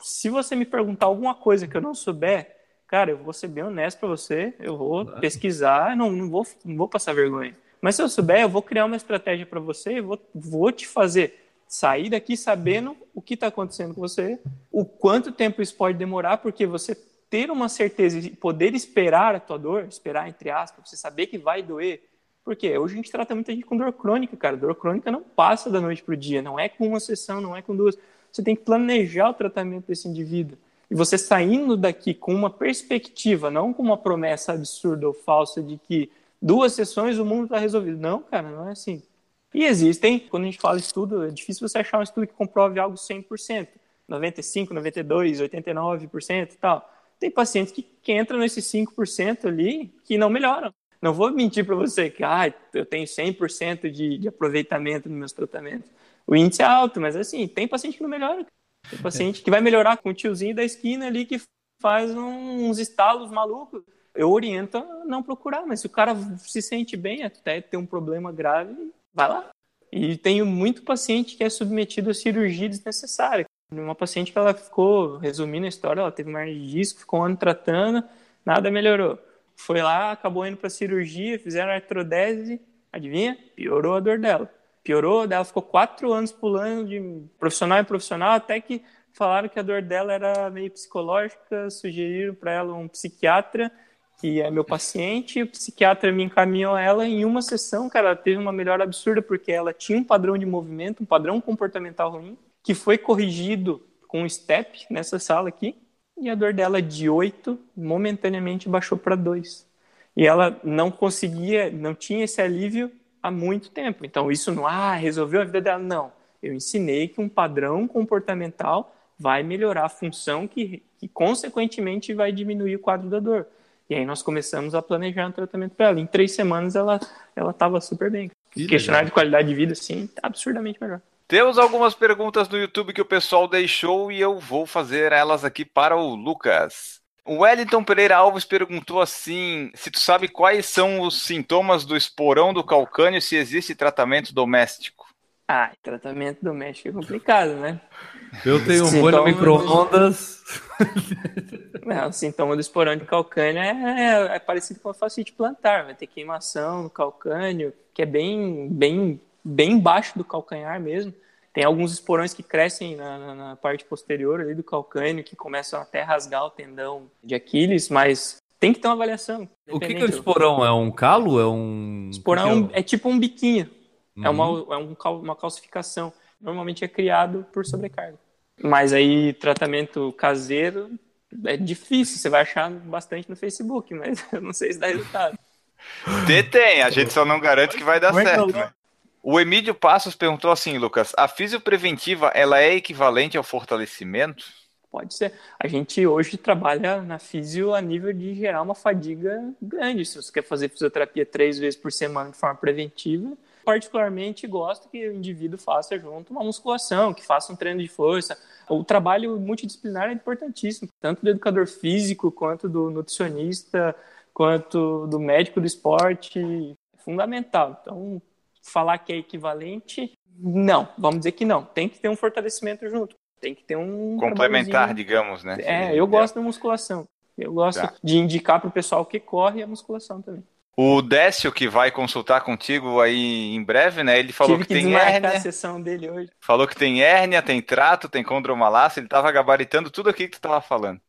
Se você me perguntar alguma coisa que eu não souber, cara, eu vou ser bem honesto para você, eu vou claro. pesquisar, não, não vou não vou passar vergonha. Mas se eu souber, eu vou criar uma estratégia para você, eu vou, vou te fazer sair daqui sabendo o que está acontecendo com você, o quanto tempo isso pode demorar, porque você ter uma certeza e poder esperar a tua dor, esperar entre aspas, você saber que vai doer. Porque hoje a gente trata muita gente com dor crônica, cara. Dor crônica não passa da noite pro dia, não é com uma sessão, não é com duas. Você tem que planejar o tratamento desse indivíduo. e você saindo daqui com uma perspectiva, não com uma promessa absurda ou falsa de que duas sessões o mundo está resolvido. Não, cara, não é assim. E existem, quando a gente fala estudo, é difícil você achar um estudo que comprove algo 100%, 95, 92, 89% e tal. Tem pacientes que, que entram nesses 5% ali que não melhoram. Não vou mentir para você que ah, eu tenho 100% de, de aproveitamento nos meus tratamentos. O índice é alto, mas assim, tem paciente que não melhora. Tem paciente que vai melhorar com o tiozinho da esquina ali que faz uns estalos malucos. Eu oriento a não procurar, mas se o cara se sente bem, até ter um problema grave, vai lá. E tenho muito paciente que é submetido a cirurgia desnecessária. Uma paciente que ela ficou, resumindo a história, ela teve uma de disco, ficou um ano tratando, nada melhorou. Foi lá, acabou indo para cirurgia, fizeram artrodese, adivinha? Piorou a dor dela. Piorou, ela ficou quatro anos pulando de profissional em profissional, até que falaram que a dor dela era meio psicológica, sugeriram para ela um psiquiatra que é meu paciente, o psiquiatra me encaminhou ela em uma sessão, cara, ela teve uma melhora absurda porque ela tinha um padrão de movimento, um padrão comportamental ruim, que foi corrigido com um step nessa sala aqui, e a dor dela de 8 momentaneamente baixou para 2. E ela não conseguia, não tinha esse alívio há muito tempo. Então isso não, ah, resolveu a vida dela, não. Eu ensinei que um padrão comportamental vai melhorar a função que, que consequentemente vai diminuir o quadro da dor. E aí nós começamos a planejar um tratamento para ela. Em três semanas ela ela estava super bem. Que Questionário de qualidade de vida, sim, absurdamente melhor. Temos algumas perguntas no YouTube que o pessoal deixou e eu vou fazer elas aqui para o Lucas. O Wellington Pereira Alves perguntou assim: se tu sabe quais são os sintomas do esporão do calcânio, se existe tratamento doméstico. Ah, tratamento doméstico é complicado, né? Eu tenho um molho micro-ondas. O sintoma do esporão de calcânio é, é, é, parecido com a fascite plantar. Vai ter queimação no calcânio, que é bem, bem, bem baixo do calcanhar mesmo. Tem alguns esporões que crescem na, na, na, parte posterior ali do calcânio, que começam até a rasgar o tendão de Aquiles, mas tem que ter uma avaliação. O que, que é o esporão? É um calo? É um. Esporão é, é, tipo um biquinho. Uhum. É, uma, é um, uma calcificação. Normalmente é criado por sobrecarga. Mas aí, tratamento caseiro é difícil. Você vai achar bastante no Facebook, mas eu não sei se dá resultado. Detém, a gente só não garante que vai dar é certo. Né? O Emílio Passos perguntou assim, Lucas, a fisiopreventiva ela é equivalente ao fortalecimento? Pode ser. A gente hoje trabalha na fisio a nível de gerar uma fadiga grande. Se você quer fazer fisioterapia três vezes por semana de forma preventiva, particularmente gosto que o indivíduo faça junto uma musculação, que faça um treino de força. O trabalho multidisciplinar é importantíssimo, tanto do educador físico, quanto do nutricionista, quanto do médico do esporte, é fundamental. Então, falar que é equivalente, não, vamos dizer que não. Tem que ter um fortalecimento junto, tem que ter um complementar, digamos, né? É, eu gosto da musculação. Eu gosto tá. de indicar para o pessoal que corre a musculação também. O Décio, que vai consultar contigo aí em breve, né? Ele falou Tive que, que tem hérnia. a sessão dele hoje. Falou que tem hérnia, tem trato, tem condromalácia. Ele tava gabaritando tudo aqui que tu tava falando.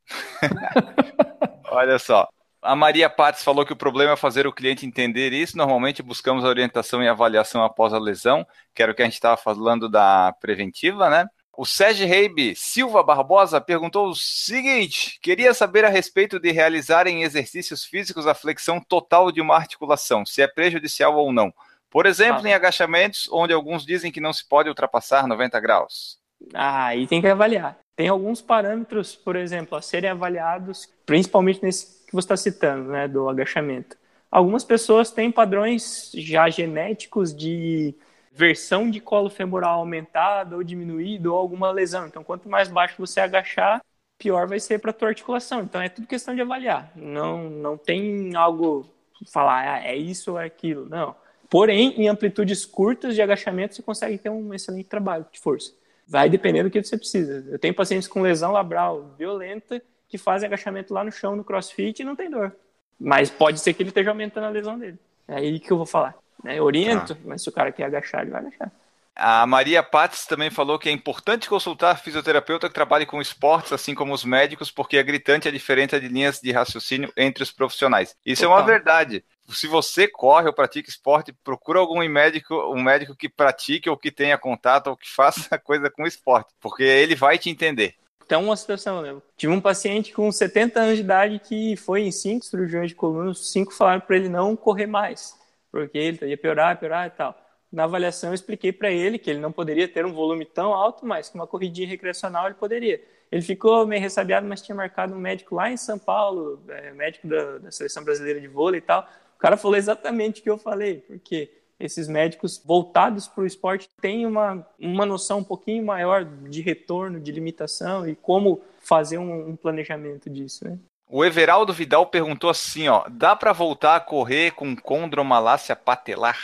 Olha só. A Maria Pates falou que o problema é fazer o cliente entender isso. Normalmente buscamos orientação e avaliação após a lesão, que era o que a gente estava falando da preventiva, né? O Sérgio Reibe Silva Barbosa perguntou o seguinte: queria saber a respeito de realizarem exercícios físicos a flexão total de uma articulação, se é prejudicial ou não. Por exemplo, ah. em agachamentos, onde alguns dizem que não se pode ultrapassar 90 graus. Ah, aí tem que avaliar. Tem alguns parâmetros, por exemplo, a serem avaliados, principalmente nesse que você está citando, né, do agachamento. Algumas pessoas têm padrões já genéticos de versão de colo femoral aumentada ou diminuída ou alguma lesão. Então, quanto mais baixo você agachar, pior vai ser para a tua articulação. Então, é tudo questão de avaliar. Não, não tem algo falar, ah, é isso ou é aquilo. Não. Porém, em amplitudes curtas de agachamento, você consegue ter um excelente trabalho de força. Vai depender do que você precisa. Eu tenho pacientes com lesão labral violenta que fazem agachamento lá no chão no crossfit e não tem dor. Mas pode ser que ele esteja aumentando a lesão dele. É aí que eu vou falar. Né? Eu oriento, tá. mas se o cara quer agachar, ele vai agachar. A Maria Pates também falou que é importante consultar fisioterapeuta que trabalhe com esportes, assim como os médicos, porque é gritante a diferença de linhas de raciocínio entre os profissionais. Isso Total. é uma verdade. Se você corre ou pratica esporte, procura algum médico, um médico que pratique ou que tenha contato ou que faça coisa com esporte, porque ele vai te entender Então, uma situação, né? Tive um paciente com 70 anos de idade que foi em cinco cirurgiões de coluna, cinco falaram para ele não correr mais, porque ele ia piorar, piorar e tal. Na avaliação, eu expliquei para ele que ele não poderia ter um volume tão alto, mas com uma corridinha recreacional ele poderia. Ele ficou meio ressabiado, mas tinha marcado um médico lá em São Paulo, é, médico da, da Seleção Brasileira de Vôlei e tal. O cara falou exatamente o que eu falei, porque esses médicos voltados para o esporte têm uma, uma noção um pouquinho maior de retorno, de limitação e como fazer um, um planejamento disso, né? O Everaldo Vidal perguntou assim, ó, dá para voltar a correr com condromalácia patelar?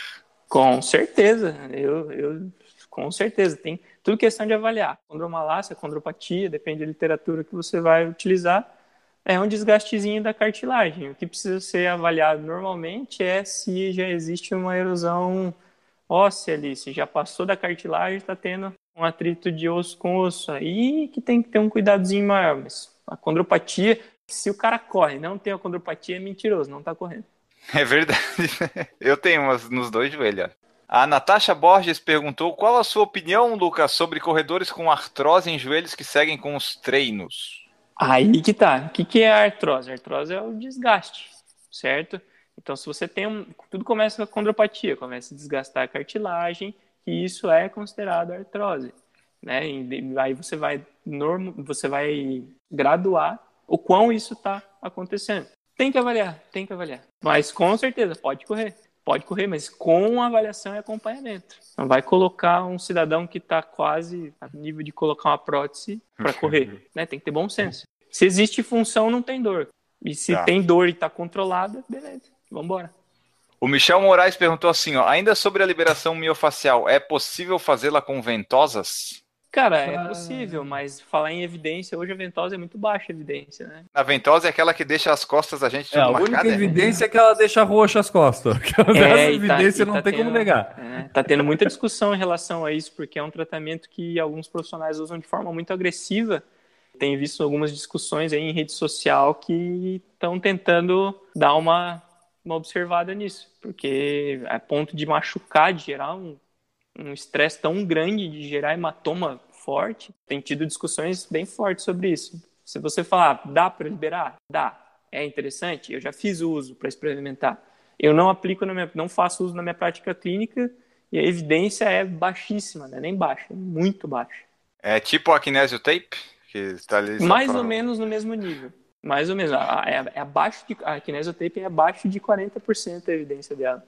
Com certeza, eu, eu com certeza tem tudo questão de avaliar. Condromalácia, condropatia, depende da literatura que você vai utilizar é um desgastezinho da cartilagem. O que precisa ser avaliado normalmente é se já existe uma erosão óssea ali, se já passou da cartilagem, está tendo um atrito de osso com osso. Aí que tem que ter um cuidadozinho maior. Mas a condropatia, se o cara corre não tem a condropatia, é mentiroso, não está correndo. É verdade. Eu tenho umas nos dois joelhos. A Natasha Borges perguntou qual a sua opinião, Lucas, sobre corredores com artrose em joelhos que seguem com os treinos. Aí que tá. O que, que é a artrose? A artrose é o desgaste, certo? Então, se você tem um. Tudo começa com a condropatia, começa a desgastar a cartilagem, e isso é considerado artrose. Né? E aí você vai, você vai graduar o quão isso está acontecendo. Tem que avaliar, tem que avaliar. Mas com certeza, pode correr. Pode correr, mas com avaliação e acompanhamento. Não vai colocar um cidadão que está quase a nível de colocar uma prótese para correr. Né? Tem que ter bom senso. Se existe função, não tem dor. E se tá. tem dor e está controlada, beleza, vamos embora. O Michel Moraes perguntou assim, ó, ainda sobre a liberação miofacial, é possível fazê-la com ventosas? Cara, é possível, mas falar em evidência, hoje a ventosa é muito baixa a evidência, né? A ventosa é aquela que deixa as costas da gente é, A única né? evidência é que ela deixa roxa as costas. É, Essa tá- evidência tá, não tem tendo, como negar. É, tá tendo muita discussão em relação a isso, porque é um tratamento que alguns profissionais usam de forma muito agressiva. Tem visto algumas discussões aí em rede social que estão tentando dar uma, uma observada nisso, porque a ponto de machucar, de gerar um um estresse tão grande de gerar hematoma forte. Tem tido discussões bem fortes sobre isso. Se você falar, dá para liberar? Dá. É interessante? Eu já fiz uso para experimentar. Eu não aplico, na minha, não faço uso na minha prática clínica e a evidência é baixíssima, né? nem baixa, é muito baixa. É tipo a kinésio tape? Que está ali Mais ou menos no mesmo nível. Mais ou menos. É, é abaixo de, a kinesiotape é abaixo de 40% a evidência dela.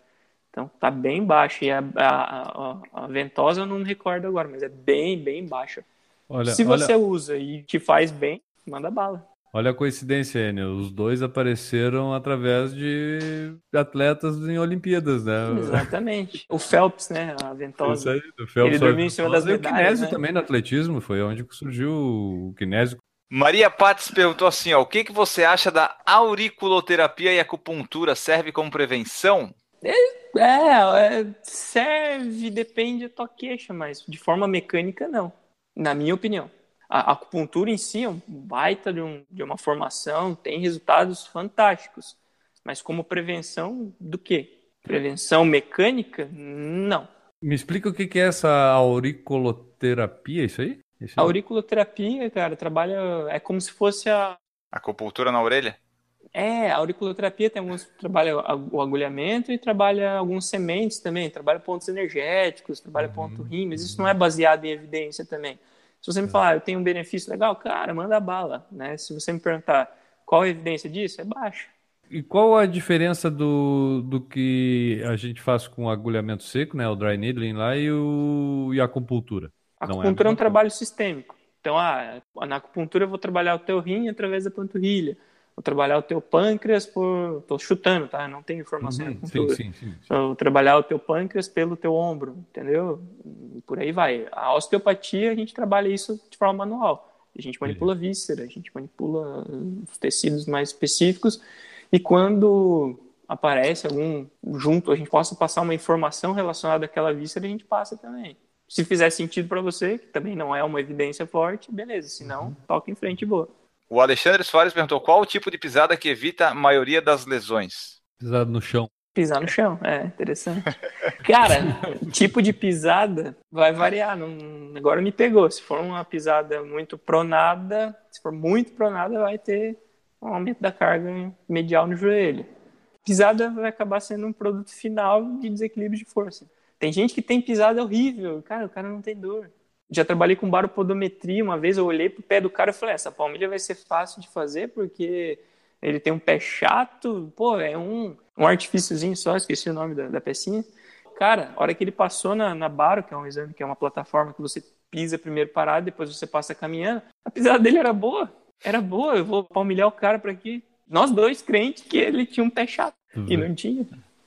Então tá bem baixo. E a, a, a, a, ventosa eu não me recordo agora, mas é bem, bem baixa. Olha, Se você olha... usa e te faz bem, manda bala. Olha a coincidência, Enio. Os dois apareceram através de atletas em Olimpíadas, né? Exatamente. O Phelps, né? A ventosa. Isso aí, o Phelps. Ele dormiu em cima das medalhas. O kinésio né? também no atletismo, foi onde surgiu o kinésio. Maria Pates perguntou assim, ó, o que, que você acha da auriculoterapia e acupuntura? Serve como prevenção? É, é, serve, depende da tua queixa, mas de forma mecânica, não. Na minha opinião. A acupuntura em si é um baita de, um, de uma formação, tem resultados fantásticos. Mas como prevenção do quê? Prevenção mecânica? Não. Me explica o que é essa auriculoterapia, isso aí? Isso aí? A auriculoterapia, cara, trabalha. É como se fosse a. Acupuntura na orelha? É, a auriculoterapia tem alguns trabalha o agulhamento e trabalha alguns sementes também, trabalha pontos energéticos, trabalha uhum. ponto rim, mas isso não é baseado em evidência também. Se você me falar, eu tenho um benefício legal, cara, manda bala, né? Se você me perguntar qual a evidência disso, é baixa. E qual a diferença do, do que a gente faz com o agulhamento seco, né, o dry needling lá, e, o, e a acupuntura? A é acupuntura é, é um trabalho sistêmico. Então, ah, na acupuntura eu vou trabalhar o teu rim através da panturrilha vou trabalhar o teu pâncreas por. Tô chutando, tá? Não tenho informação. Uhum, sim, sim, sim, Vou trabalhar o teu pâncreas pelo teu ombro, entendeu? E por aí vai. A osteopatia, a gente trabalha isso de forma manual. A gente manipula víscera, a gente manipula os tecidos mais específicos. E quando aparece algum junto, a gente possa passar uma informação relacionada àquela víscera, a gente passa também. Se fizer sentido para você, que também não é uma evidência forte, beleza. Se não, uhum. toca em frente boa. O Alexandre Soares perguntou qual o tipo de pisada que evita a maioria das lesões. Pisada no chão. Pisar no chão, é interessante. Cara, tipo de pisada vai variar. Não, agora me pegou. Se for uma pisada muito pronada, se for muito pronada, vai ter um aumento da carga medial no joelho. Pisada vai acabar sendo um produto final de desequilíbrio de força. Tem gente que tem pisada horrível, cara, o cara não tem dor. Já trabalhei com baropodometria uma vez, eu olhei pro pé do cara e falei, essa palmilha vai ser fácil de fazer porque ele tem um pé chato, pô, é um, um artifíciozinho só, esqueci o nome da, da pecinha. Cara, a hora que ele passou na, na Baro, que é um exame, que é uma plataforma que você pisa primeiro parado, depois você passa caminhando, a pisada dele era boa, era boa, eu vou palmilhar o cara para aqui. Nós dois crentes que ele tinha um pé chato, uhum. e não tinha.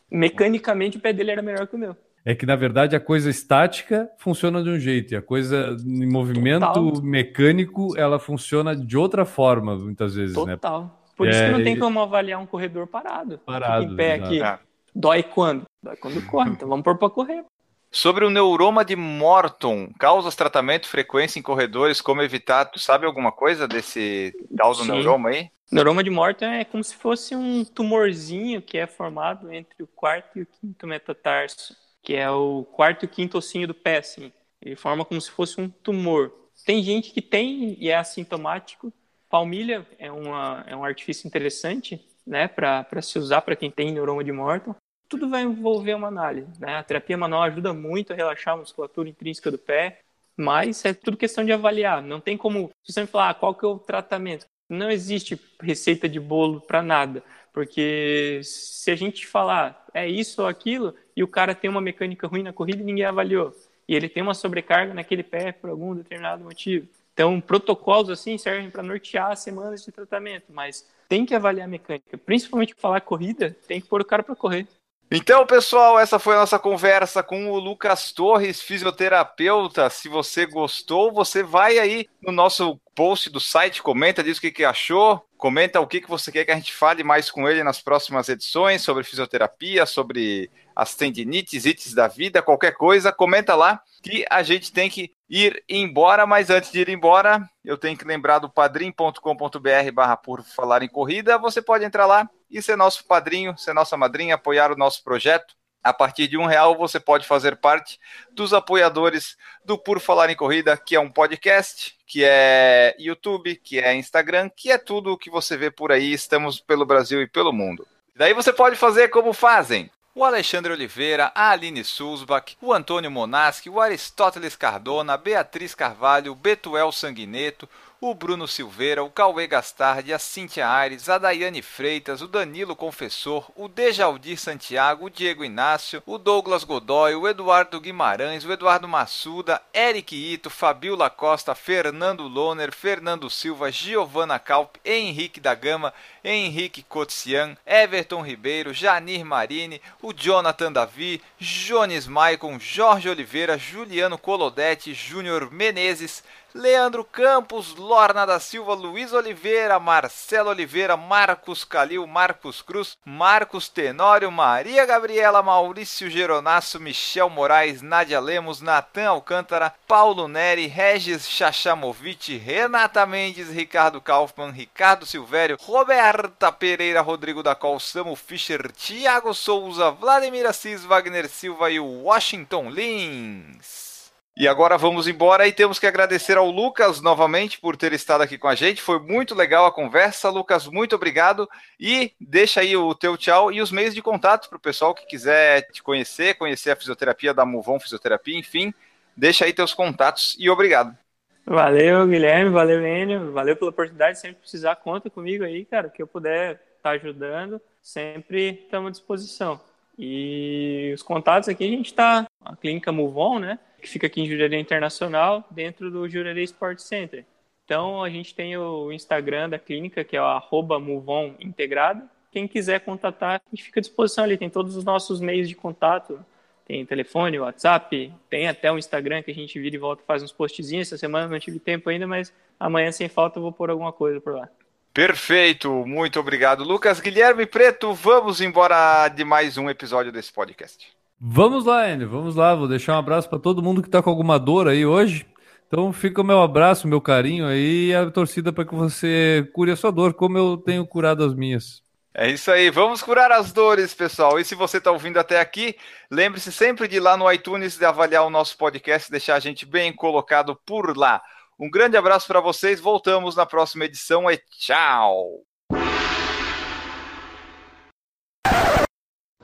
Mecanicamente o pé dele era melhor que o meu. É que, na verdade, a coisa estática funciona de um jeito, e a coisa em movimento Total. mecânico, ela funciona de outra forma, muitas vezes, Total. né? Total. Por isso é, que não tem como avaliar um corredor parado. Parado. Fica em pé aqui. É. Dói quando? Dói quando corre. Então vamos pôr para correr. Sobre o neuroma de Morton, causas, tratamento, frequência em corredores, como evitar? Tu sabe alguma coisa desse causa neuroma aí? Neuroma de Morton é como se fosse um tumorzinho que é formado entre o quarto e o quinto metatarso, que é o quarto e quinto ossinho do pé, assim. Ele forma como se fosse um tumor. Tem gente que tem e é assintomático, Palmilha é, uma, é um artifício interessante né, para se usar para quem tem neuroma de Morton. Tudo vai envolver uma análise. Né? A terapia manual ajuda muito a relaxar a musculatura intrínseca do pé, mas é tudo questão de avaliar. Não tem como você me falar ah, qual que é o tratamento. Não existe receita de bolo para nada, porque se a gente falar é isso ou aquilo e o cara tem uma mecânica ruim na corrida e ninguém avaliou, e ele tem uma sobrecarga naquele pé por algum determinado motivo, então, protocolos assim servem para nortear as semanas de tratamento, mas tem que avaliar a mecânica. Principalmente falar corrida, tem que pôr o cara para correr. Então, pessoal, essa foi a nossa conversa com o Lucas Torres, fisioterapeuta. Se você gostou, você vai aí no nosso post do site, comenta, diz o que, que achou, comenta o que, que você quer que a gente fale mais com ele nas próximas edições sobre fisioterapia, sobre as tendinites, ites da vida, qualquer coisa, comenta lá que a gente tem que ir embora, mas antes de ir embora, eu tenho que lembrar do padrim.com.br barra por falar em corrida, você pode entrar lá e ser nosso padrinho, ser nossa madrinha, apoiar o nosso projeto. A partir de um real você pode fazer parte dos apoiadores do Por Falar em Corrida, que é um podcast, que é YouTube, que é Instagram, que é tudo o que você vê por aí. Estamos pelo Brasil e pelo mundo. Daí você pode fazer como fazem o Alexandre Oliveira, a Aline Sulzbach, o Antônio Monaschi, o Aristóteles Cardona, a Beatriz Carvalho, o Betuel Sanguineto, o Bruno Silveira, o Cauê Gastardi, a Cíntia Aires, a Daiane Freitas, o Danilo Confessor, o Dejaldir Santiago, o Diego Inácio, o Douglas Godoy, o Eduardo Guimarães, o Eduardo Massuda, Eric Ito, Fabiola Costa, Fernando Loner, Fernando Silva, Giovana Calp, Henrique da Gama, Henrique Cotsian, Everton Ribeiro, Janir Marini, o Jonathan Davi, Jones Maicon, Jorge Oliveira, Juliano Colodetti, Júnior Menezes, Leandro Campos, Lorna da Silva, Luiz Oliveira, Marcelo Oliveira, Marcos Calil, Marcos Cruz, Marcos Tenório, Maria Gabriela, Maurício Geronasso, Michel Moraes, Nádia Lemos, Natan Alcântara, Paulo Neri, Regis Chachamovic, Renata Mendes, Ricardo Kaufmann, Ricardo Silvério, Roberta Pereira, Rodrigo da Col, Samu Fischer, Thiago Souza, Vladimir Assis, Wagner Silva e Washington Lins. E agora vamos embora e temos que agradecer ao Lucas novamente por ter estado aqui com a gente. Foi muito legal a conversa. Lucas, muito obrigado. E deixa aí o teu tchau e os meios de contato para o pessoal que quiser te conhecer, conhecer a fisioterapia da Muvon Fisioterapia, enfim. Deixa aí teus contatos e obrigado. Valeu, Guilherme. Valeu, Enio. Valeu pela oportunidade. Sempre precisar, conta comigo aí, cara. Que eu puder estar tá ajudando, sempre estamos à disposição. E os contatos aqui, a gente está, a clínica Muvon, né? que fica aqui em Jurerê Internacional, dentro do Jurerê Sport Center. Então, a gente tem o Instagram da clínica, que é o arroba Movon Integrado. Quem quiser contatar, a gente fica à disposição ali. Tem todos os nossos meios de contato. Tem telefone, WhatsApp, tem até o Instagram que a gente vira e volta faz uns postzinhos. Essa semana não tive tempo ainda, mas amanhã, sem falta, eu vou pôr alguma coisa por lá. Perfeito, muito obrigado, Lucas. Guilherme Preto, vamos embora de mais um episódio desse podcast. Vamos lá, Enio, vamos lá. Vou deixar um abraço para todo mundo que está com alguma dor aí hoje. Então fica o meu abraço, meu carinho aí e a torcida para que você cure a sua dor, como eu tenho curado as minhas. É isso aí, vamos curar as dores, pessoal. E se você está ouvindo até aqui, lembre-se sempre de ir lá no iTunes e avaliar o nosso podcast, deixar a gente bem colocado por lá. Um grande abraço para vocês, voltamos na próxima edição e tchau!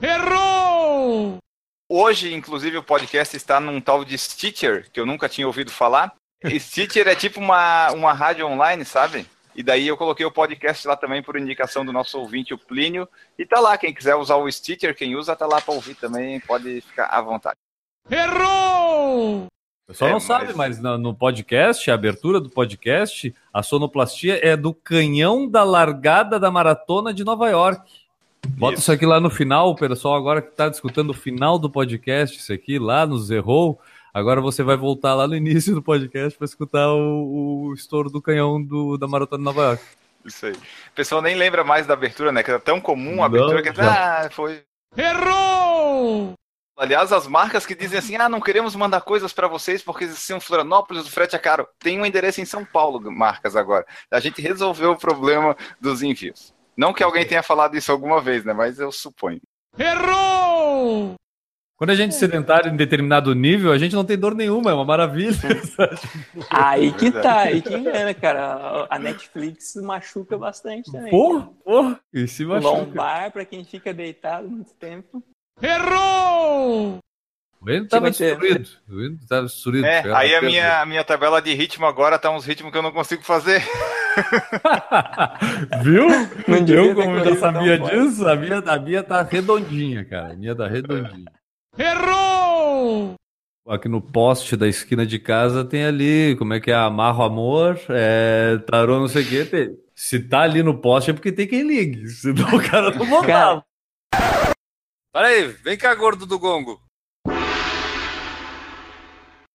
Errou! Hoje, inclusive, o podcast está num tal de Stitcher, que eu nunca tinha ouvido falar. Stitcher é tipo uma, uma rádio online, sabe? E daí eu coloquei o podcast lá também por indicação do nosso ouvinte, o Plínio. E tá lá, quem quiser usar o Stitcher, quem usa, tá lá para ouvir também, pode ficar à vontade. Errou! O pessoal É, não sabe, mas- mas no, no podcast, a abertura do podcast, a sonoplastia é do canhão da largada da maratona de Nova York. Bota isso, Isso. aqui lá no final, pessoal agora que está escutando o final do podcast, isso aqui lá nos errou. Agora você vai voltar lá no início do podcast para escutar o, o estouro do canhão do, da maratona de Nova York. Isso aí. O pessoal nem lembra mais da abertura, né? Que era tão comum a abertura que já. ah, foi. Errou! Aliás, as marcas que dizem assim, ah, não queremos mandar coisas para vocês porque se em Florianópolis o frete é caro. Tem um endereço em São Paulo, marcas agora. A gente resolveu o problema dos envios. Não que alguém tenha falado isso alguma vez, né? Mas eu suponho. Errou! Quando a gente é sedentário em determinado nível, a gente não tem dor nenhuma, é uma maravilha. Aí que Verdade. tá, aí que engana, cara. A Netflix machuca bastante também. porra, porra, e se O machuca. lombar, pra quem fica deitado muito tempo. Errou! O Endo tava vai ter. destruído. O Endo tava destruído. É, Chegava aí a minha, a minha tabela de ritmo agora tá uns ritmos que eu não consigo fazer. Viu? Não Eu, como já sabia forte. disso, a minha, a minha tá redondinha, cara. A minha tá redondinha. Errou! Aqui no poste da esquina de casa tem ali, como é que é? Amarro amor, é, tarô não sei o que. Tem. Se tá ali no poste é porque tem quem ligue, senão o cara não montava. Peraí, vem cá, gordo do gongo.